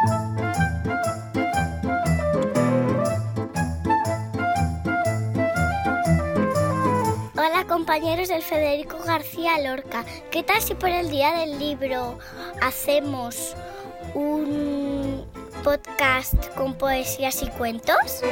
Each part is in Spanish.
Hola compañeros del Federico García Lorca. ¿Qué tal si por el día del libro hacemos un podcast con poesías y cuentos?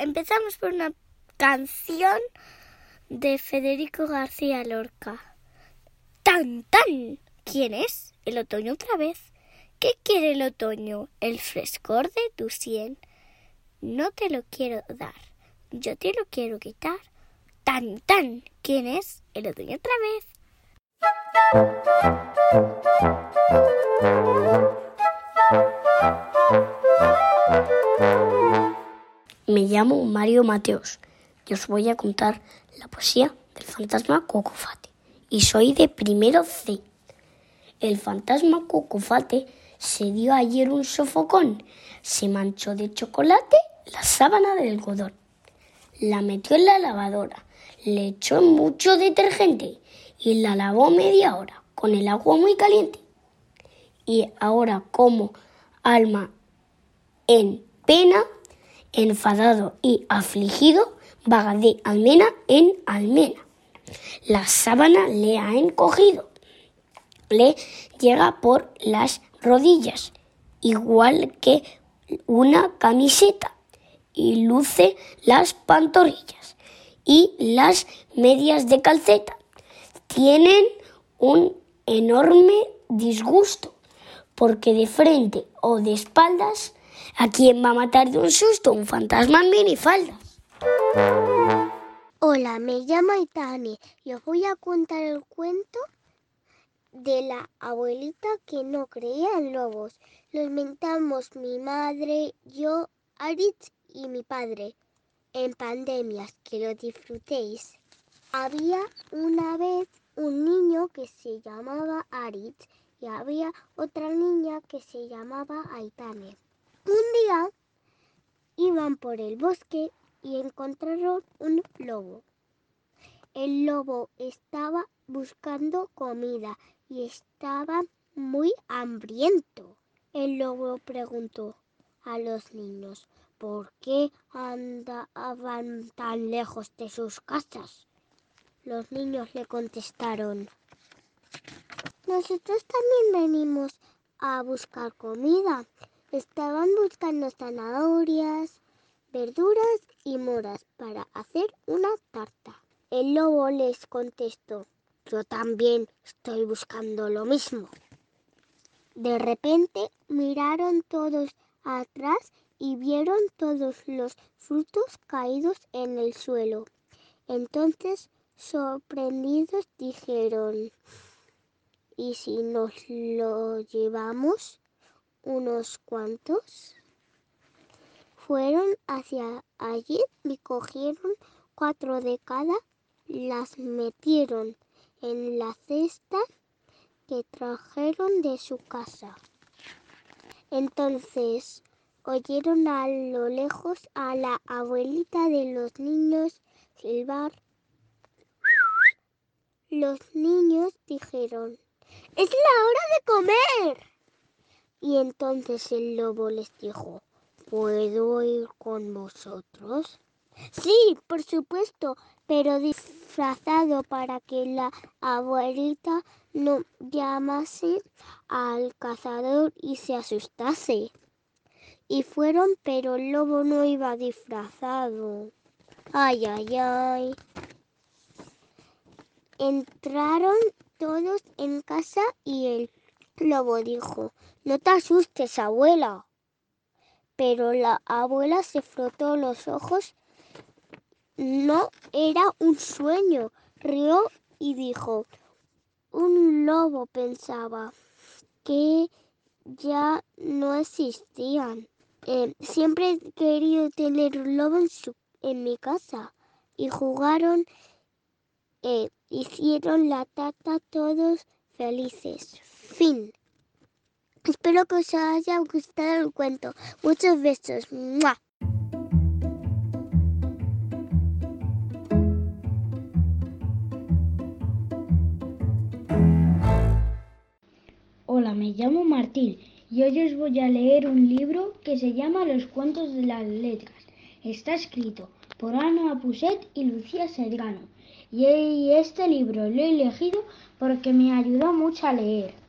Empezamos por una canción de Federico García Lorca. ¡Tan, tan! ¿Quién es? ¿El otoño otra vez? ¿Qué quiere el otoño? ¿El frescor de tu sien? No te lo quiero dar, yo te lo quiero quitar. ¡Tan, tan! ¿Quién es? ¿El otoño otra vez? Me llamo Mario Mateos y os voy a contar la poesía del fantasma Cocofate. Y soy de primero C. El fantasma Cocofate se dio ayer un sofocón. Se manchó de chocolate la sábana del algodón. La metió en la lavadora. Le echó mucho detergente y la lavó media hora con el agua muy caliente. Y ahora como alma en pena, enfadado y afligido, vaga de almena en almena. La sábana le ha encogido, le llega por las rodillas, igual que una camiseta, y luce las pantorrillas y las medias de calceta. Tienen un enorme disgusto, porque de frente o de espaldas ¿A quién va a matar de un susto un fantasma en minifaldas? Hola, me llamo Itani y os voy a contar el cuento de la abuelita que no creía en lobos. Lo inventamos mi madre, yo, Aritz y mi padre en pandemias. Que lo disfrutéis. Había una vez un niño que se llamaba Aritz y había otra niña que se llamaba Aitane. Un día iban por el bosque y encontraron un lobo. El lobo estaba buscando comida y estaba muy hambriento. El lobo preguntó a los niños por qué andaban tan lejos de sus casas. Los niños le contestaron, nosotros también venimos a buscar comida Estaban buscando zanahorias, verduras y moras para hacer una tarta. El lobo les contestó, yo también estoy buscando lo mismo. De repente miraron todos atrás y vieron todos los frutos caídos en el suelo. Entonces, sorprendidos, dijeron, ¿y si nos lo llevamos? Unos cuantos fueron hacia allí y cogieron cuatro de cada, las metieron en la cesta que trajeron de su casa. Entonces oyeron a lo lejos a la abuelita de los niños silbar. Los niños dijeron, es la hora de comer. Y entonces el lobo les dijo, ¿puedo ir con vosotros? Sí, por supuesto, pero disfrazado para que la abuelita no llamase al cazador y se asustase. Y fueron, pero el lobo no iba disfrazado. Ay, ay, ay. Entraron todos en casa y el lobo dijo, no te asustes, abuela. Pero la abuela se frotó los ojos. No era un sueño. Rió y dijo, un lobo pensaba que ya no existían. Eh, siempre he querido tener un lobo en, su, en mi casa. Y jugaron, eh, hicieron la tata todos felices. Fin. Espero que os haya gustado el cuento. Muchos besos. Hola, me llamo Martín y hoy os voy a leer un libro que se llama Los cuentos de las letras. Está escrito por Ana Apuset y Lucía Sedrano. Y este libro lo he elegido porque me ayudó mucho a leer.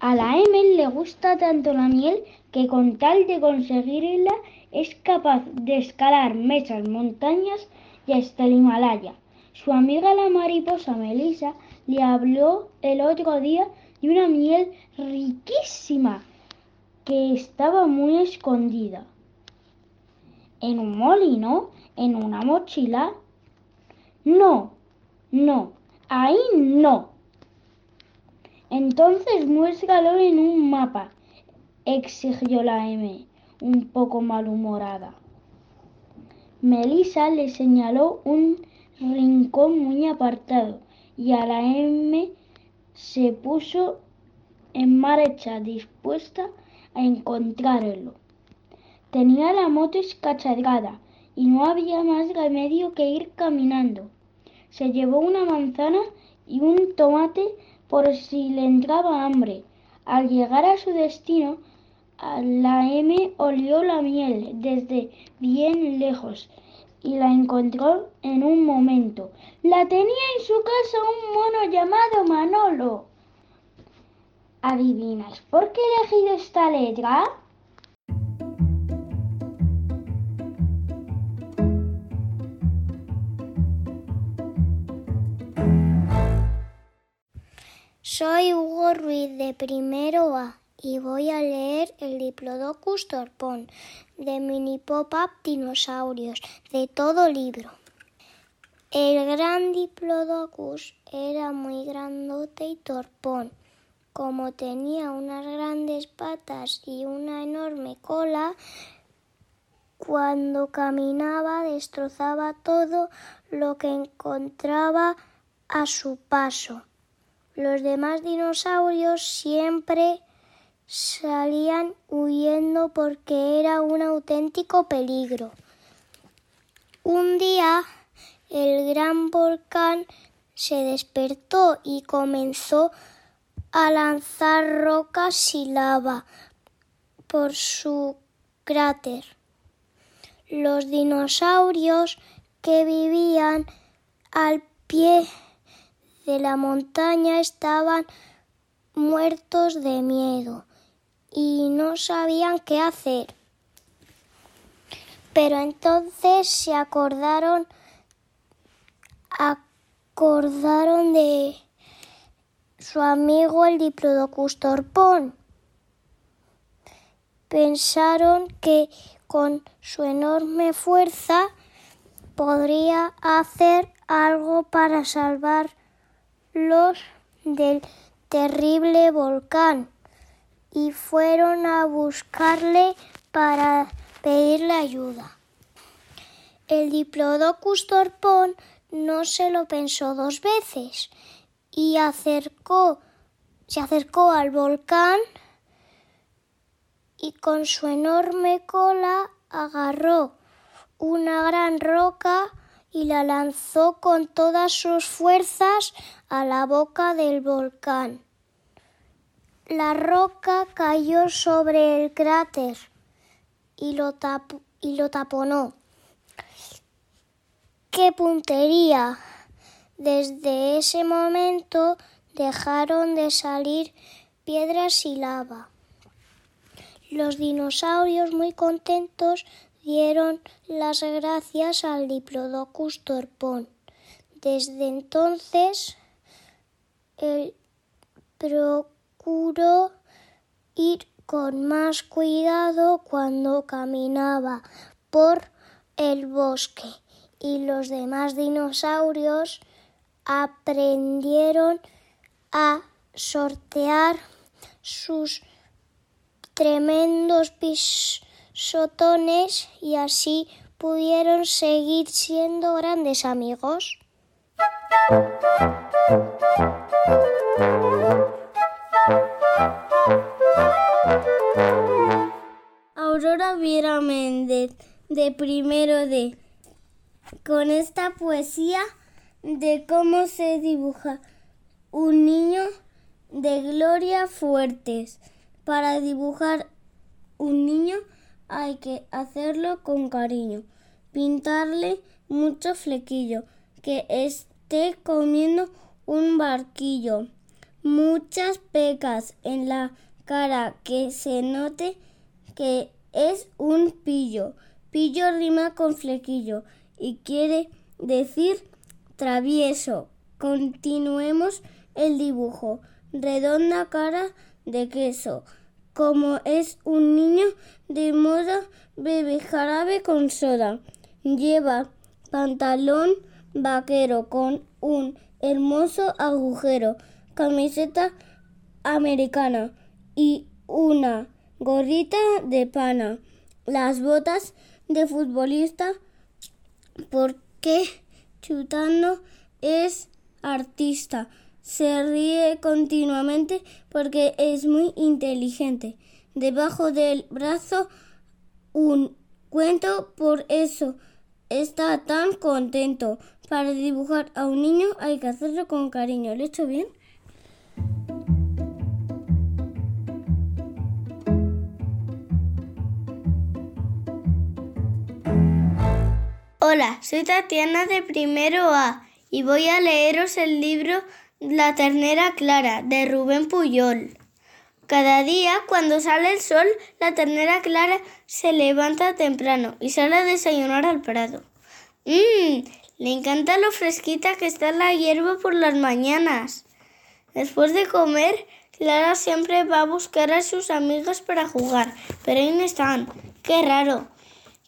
A la M le gusta tanto la miel que con tal de conseguirla es capaz de escalar mesas, montañas y hasta el Himalaya. Su amiga la mariposa Melissa le habló el otro día de una miel riquísima que estaba muy escondida. ¿En un molino? ¿En una mochila? No, no, ahí no. Entonces muéstralo en un mapa, exigió la M, un poco malhumorada. Melissa le señaló un rincón muy apartado y a la M se puso en marcha dispuesta a encontrarlo. Tenía la moto escacharrada y no había más remedio que ir caminando. Se llevó una manzana y un tomate por si le entraba hambre. Al llegar a su destino, la M olió la miel desde bien lejos y la encontró en un momento. La tenía en su casa un mono llamado Manolo. ¿Adivinas por qué he elegido esta letra? Soy Hugo Ruiz de primero A y voy a leer el Diplodocus torpón de Mini Pop-Up Dinosaurios de todo libro. El gran Diplodocus era muy grandote y torpón. Como tenía unas grandes patas y una enorme cola, cuando caminaba destrozaba todo lo que encontraba a su paso. Los demás dinosaurios siempre salían huyendo porque era un auténtico peligro. Un día el gran volcán se despertó y comenzó a lanzar rocas y lava por su cráter. Los dinosaurios que vivían al pie de la montaña estaban muertos de miedo y no sabían qué hacer. Pero entonces se acordaron acordaron de su amigo el Diplodocus torpón. Pensaron que con su enorme fuerza podría hacer algo para salvar los del terrible volcán y fueron a buscarle para pedirle ayuda. El Diplodocus torpón no se lo pensó dos veces y se acercó al volcán y con su enorme cola agarró una gran roca y la lanzó con todas sus fuerzas a la boca del volcán. La roca cayó sobre el cráter y lo, y lo taponó. ¡Qué puntería! Desde ese momento dejaron de salir piedras y lava. Los dinosaurios muy contentos dieron las gracias al Diplodocus torpón. Desde entonces, el procuró ir con más cuidado cuando caminaba por el bosque y los demás dinosaurios aprendieron a sortear sus tremendos pisos sotones y así pudieron seguir siendo grandes amigos. Aurora Viera Méndez, de primero de, con esta poesía de cómo se dibuja un niño de Gloria Fuertes. Para dibujar un niño hay que hacerlo con cariño, pintarle mucho flequillo, que esté comiendo un barquillo, muchas pecas en la cara, que se note que es un pillo. Pillo rima con flequillo y quiere decir travieso. Continuemos el dibujo. Redonda cara de queso. Como es un niño de moda, bebe jarabe con soda. Lleva pantalón vaquero con un hermoso agujero, camiseta americana y una gorrita de pana. Las botas de futbolista porque Chutano es artista. Se ríe continuamente porque es muy inteligente. Debajo del brazo un cuento, por eso está tan contento. Para dibujar a un niño hay que hacerlo con cariño. ¿Lo he hecho bien? Hola, soy Tatiana de primero A y voy a leeros el libro La ternera clara de Rubén Puyol. Cada día, cuando sale el sol, la ternera clara se levanta temprano y sale a desayunar al prado. Mmm, le encanta lo fresquita que está la hierba por las mañanas. Después de comer, Clara siempre va a buscar a sus amigas para jugar, pero ahí no están. Qué raro.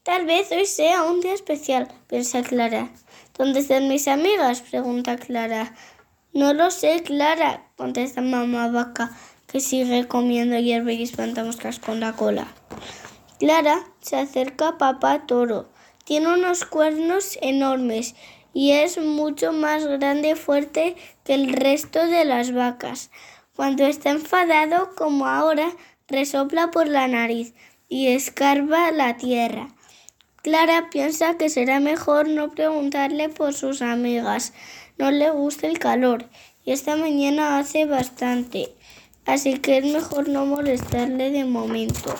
Tal vez hoy sea un día especial, piensa Clara. ¿Dónde están mis amigas? pregunta Clara. No lo sé, Clara, contesta mamá vaca, que sigue comiendo hierba y espantamoscas con la cola. Clara se acerca a papá toro. Tiene unos cuernos enormes y es mucho más grande y fuerte que el resto de las vacas. Cuando está enfadado, como ahora, resopla por la nariz y escarba la tierra. Clara piensa que será mejor no preguntarle por sus amigas. No le gusta el calor y esta mañana hace bastante, así que es mejor no molestarle de momento.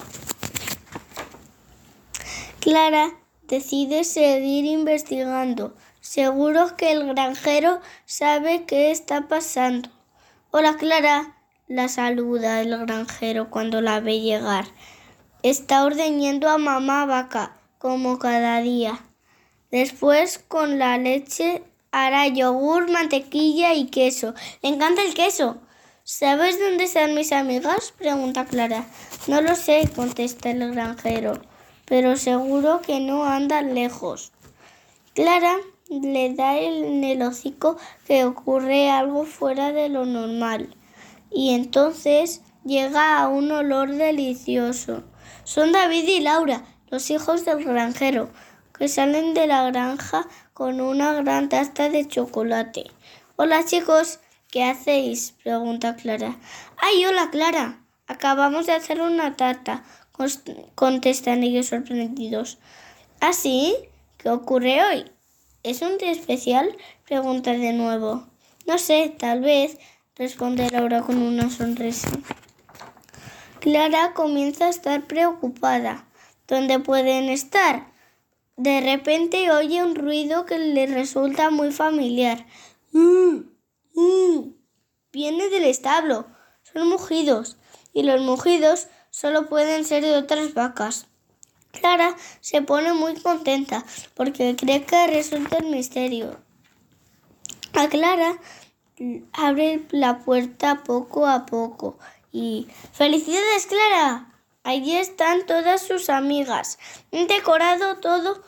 Clara decide seguir investigando. Seguro que el granjero sabe qué está pasando. Hola Clara, la saluda el granjero cuando la ve llegar. Está ordeñando a mamá vaca como cada día. Después con la leche hará yogur, mantequilla y queso. Le encanta el queso. ¿Sabes dónde están mis amigas? pregunta Clara. No lo sé, contesta el granjero, pero seguro que no andan lejos. Clara le da en el hocico que ocurre algo fuera de lo normal y entonces llega a un olor delicioso. Son David y Laura, los hijos del granjero, que salen de la granja con una gran taza de chocolate. Hola chicos, ¿qué hacéis? pregunta Clara. ¡Ay, hola Clara! Acabamos de hacer una tarta, contestan ellos sorprendidos. ¿Ah, sí? ¿Qué ocurre hoy? ¿Es un día especial? pregunta de nuevo. No sé, tal vez, responde Laura con una sonrisa. Clara comienza a estar preocupada. ¿Dónde pueden estar? De repente oye un ruido que le resulta muy familiar. ¡Mm! ¡Mm! Viene del establo. Son mugidos. Y los mugidos solo pueden ser de otras vacas. Clara se pone muy contenta porque cree que resulta el misterio. A Clara abre la puerta poco a poco y ¡Felicidades, Clara! Allí están todas sus amigas. Han decorado todo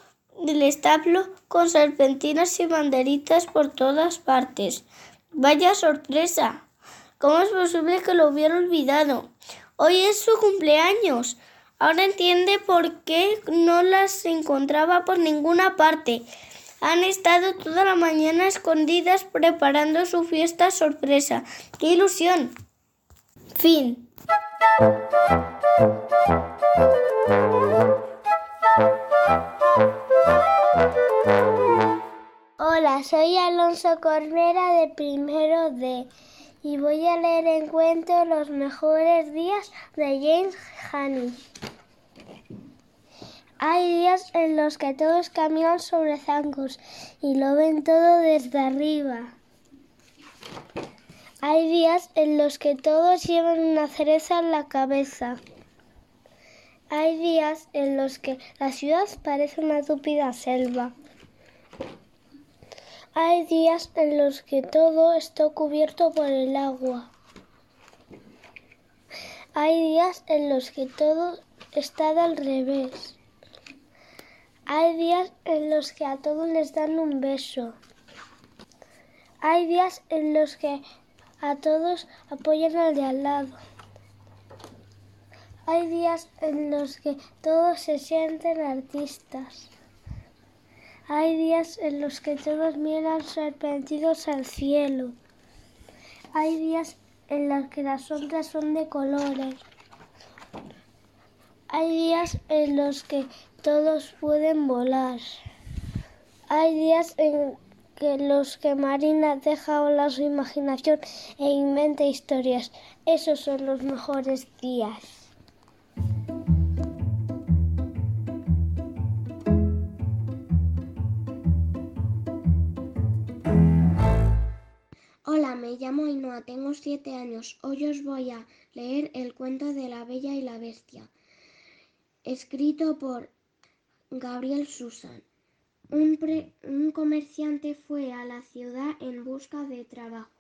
el establo con serpentinas y banderitas por todas partes. Vaya sorpresa. ¿Cómo es posible que lo hubiera olvidado? Hoy es su cumpleaños. Ahora entiende por qué no las encontraba por ninguna parte. Han estado toda la mañana escondidas preparando su fiesta sorpresa. ¡Qué ilusión! Fin. Hola, soy Alonso Cornera de primero D y voy a leer en cuento Los mejores días de James Honey. Hay días en los que todos caminan sobre zancos y lo ven todo desde arriba. Hay días en los que todos llevan una cereza en la cabeza. Hay días en los que la ciudad parece una tupida selva. Hay días en los que todo está cubierto por el agua. Hay días en los que todo está al revés. Hay días en los que a todos les dan un beso. Hay días en los que a todos apoyan al de al lado. Hay días en los que todos se sienten artistas. Hay días en los que todos miran sorprendidos al cielo. Hay días en los que las sombras son de colores. Hay días en los que todos pueden volar. Hay días en que los que Marina deja volar su imaginación e inventa historias. Esos son los mejores días. Me llamo Ainhoa, tengo siete años. Hoy os voy a leer el cuento de la Bella y la Bestia, escrito por Gabriel Susan. Un, un, comerciante fue a la ciudad en busca de trabajo.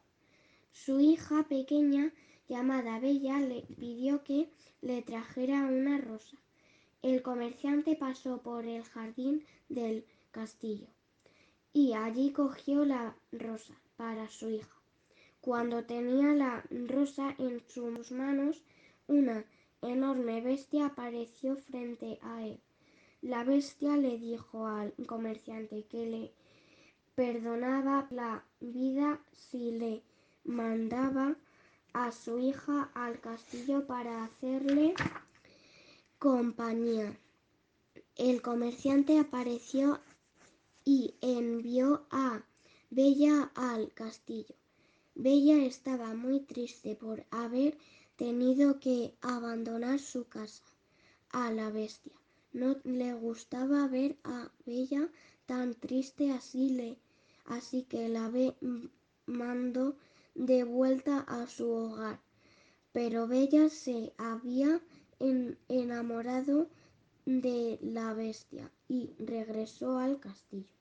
Su hija pequeña, llamada Bella, le pidió que le trajera una rosa. El comerciante pasó por el jardín del castillo y allí cogió la rosa para su hija. Cuando tenía la rosa en sus manos, una enorme bestia apareció frente a él. La bestia le dijo al comerciante que le perdonaba la vida si le mandaba a su hija al castillo para hacerle compañía. El comerciante apareció y envió a Bella al castillo. Bella estaba muy triste por haber tenido que abandonar su casa a la bestia. No le gustaba ver a Bella tan triste así, le, así que la ve, mandó de vuelta a su hogar. Pero Bella se había enamorado de la bestia y regresó al castillo.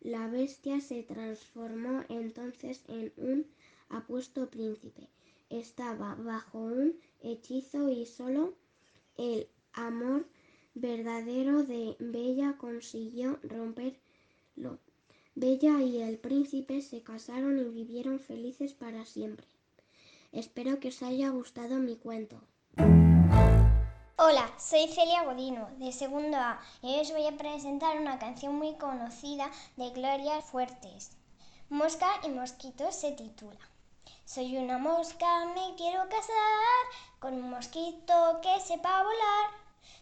La bestia se transformó entonces en un apuesto príncipe. Estaba bajo un hechizo y solo el amor verdadero de Bella consiguió romperlo. Bella y el príncipe se casaron y vivieron felices para siempre. Espero que os haya gustado mi cuento. Hola, soy Celia Godino, de segundo A, y os voy a presentar una canción muy conocida de Gloria Fuertes. Mosca y Mosquito se titula. Soy una mosca, me quiero casar con un mosquito que sepa volar.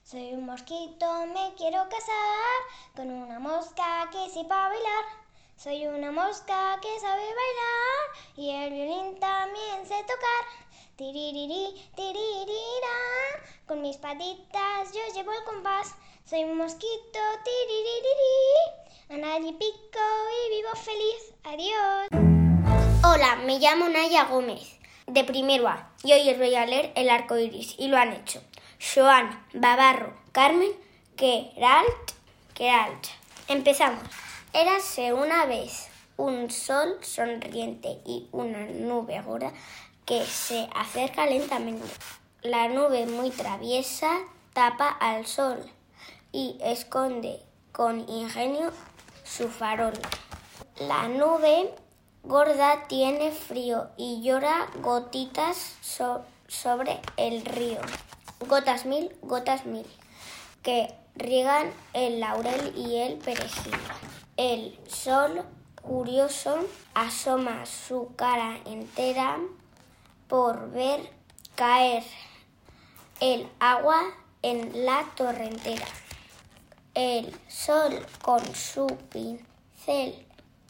Soy un mosquito, me quiero casar con una mosca que sepa bailar. Soy una mosca que sabe bailar y el violín también sé tocar. Tiririri, tiririra, con mis patitas yo llevo el compás. Soy un mosquito, tiririri, a nadie pico y vivo feliz. Adiós. Hola, me llamo Naya Gómez, de primero A, y hoy os voy a leer El arco iris, y lo han hecho Joan, Babarro, Carmen, Keralt, Keralt. Empezamos. Érase una vez un sol sonriente y una nube gorda que se acerca lentamente. La nube muy traviesa tapa al sol y esconde con ingenio su farol. La nube gorda tiene frío y llora gotitas sobre el río. Gotas mil, gotas mil, que riegan el laurel y el perejil. El sol curioso asoma su cara entera por ver caer el agua en la torrentera. El sol con su pincel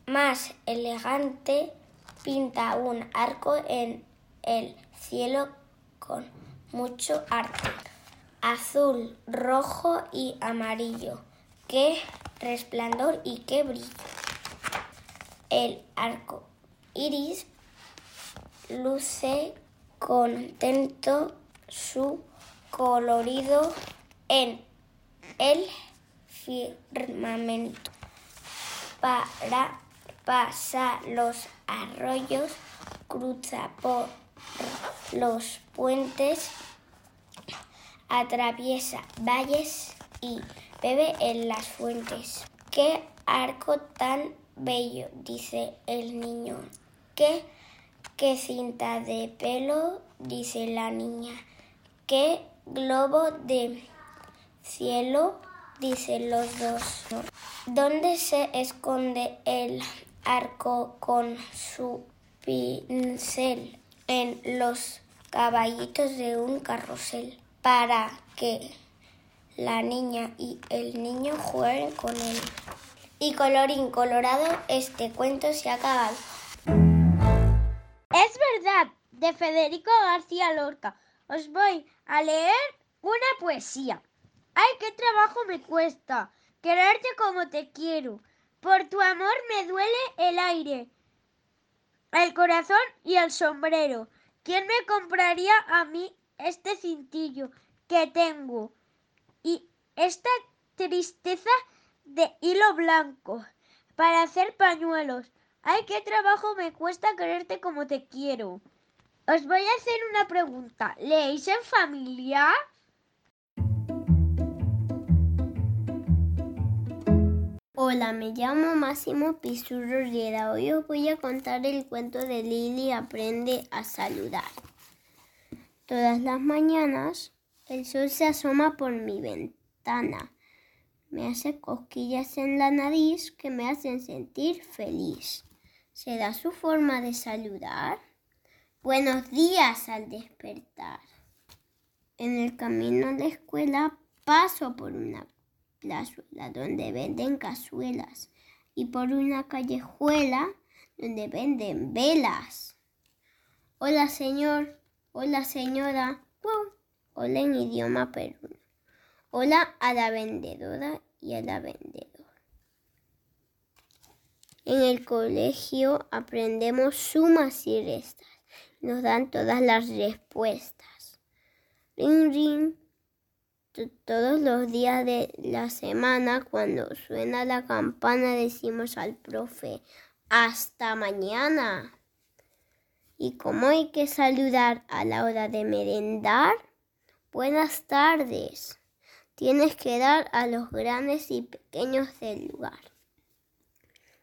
más elegante pinta un arco en el cielo con mucho arte. Azul, rojo y amarillo. Qué resplandor y qué brillo. El arco iris luce contento su colorido en el firmamento. Para pasar los arroyos, cruza por los puentes, atraviesa valles y bebe en las fuentes. ¡Qué arco tan bello! dice el niño. ¿Qué, qué cinta de pelo? dice la niña. ¿Qué globo de cielo? dicen los dos. ¿Dónde se esconde el arco con su pincel? En los caballitos de un carrusel para que la niña y el niño jueguen con él. Y colorín colorado, este cuento se ha acabado. Es verdad, de Federico García Lorca. Os voy a leer una poesía. ¡Ay, qué trabajo me cuesta! Quererte como te quiero. Por tu amor me duele el aire, el corazón y el sombrero. ¿Quién me compraría a mí este cintillo que tengo y esta tristeza de hilo blanco para hacer pañuelos? ¡Ay, qué trabajo me cuesta quererte como te quiero! Os voy a hacer una pregunta. ¿Leéis en familia? Hola, me llamo Máximo Pisurro Riera. Hoy os voy a contar el cuento de Lili Aprende a saludar. Todas las mañanas el sol se asoma por mi ventana. Me hace cosquillas en la nariz que me hacen sentir feliz. ¿Será su forma de saludar? Buenos días al despertar. En el camino a la escuela paso por una plazuela donde venden cazuelas y por una callejuela donde venden velas. Hola señor, hola señora, hola en idioma peruano. Hola a la vendedora y a la vendedora. En el colegio aprendemos sumas y restas. Nos dan todas las respuestas. Ring, ring, todos los días de la semana, cuando suena la campana, decimos al profe, hasta mañana. ¿Y cómo hay que saludar a la hora de merendar? Buenas tardes. Tienes que dar a los grandes y pequeños del lugar.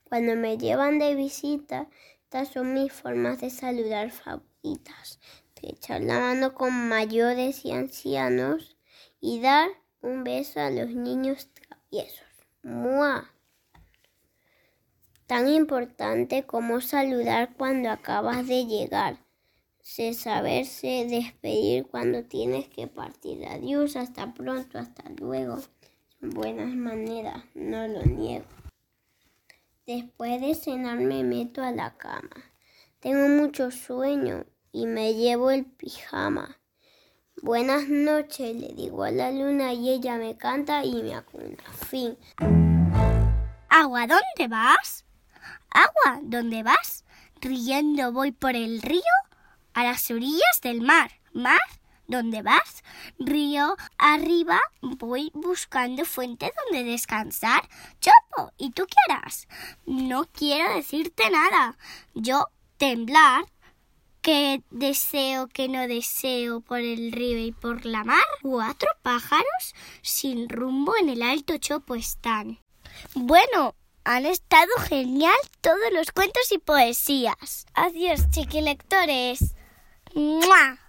Cuando me llevan de visita, estas son mis formas de saludar favoritas. De echar la mano con mayores y ancianos y dar un beso a los niños traviesos. ¡Mua! Tan importante como saludar cuando acabas de llegar. Sé saberse despedir cuando tienes que partir. Adiós, hasta pronto, hasta luego. Son buenas maneras, no lo niego. Después de cenar me meto a la cama. Tengo mucho sueño y me llevo el pijama. Buenas noches, le digo a la luna y ella me canta y me acuna. Fin. Agua, ¿dónde vas? Agua, ¿dónde vas? Riendo voy por el río a las orillas del mar. Mar, ¿dónde vas? Río, arriba voy buscando fuente donde descansar. Chopo, ¿y tú qué harás? No quiero decirte nada. Yo temblar ¿Qué deseo, que no deseo por el río y por la mar? Cuatro pájaros sin rumbo en el alto chopo están. Bueno, han estado genial todos los cuentos y poesías. Adiós, chiquilectores. ¡Mua!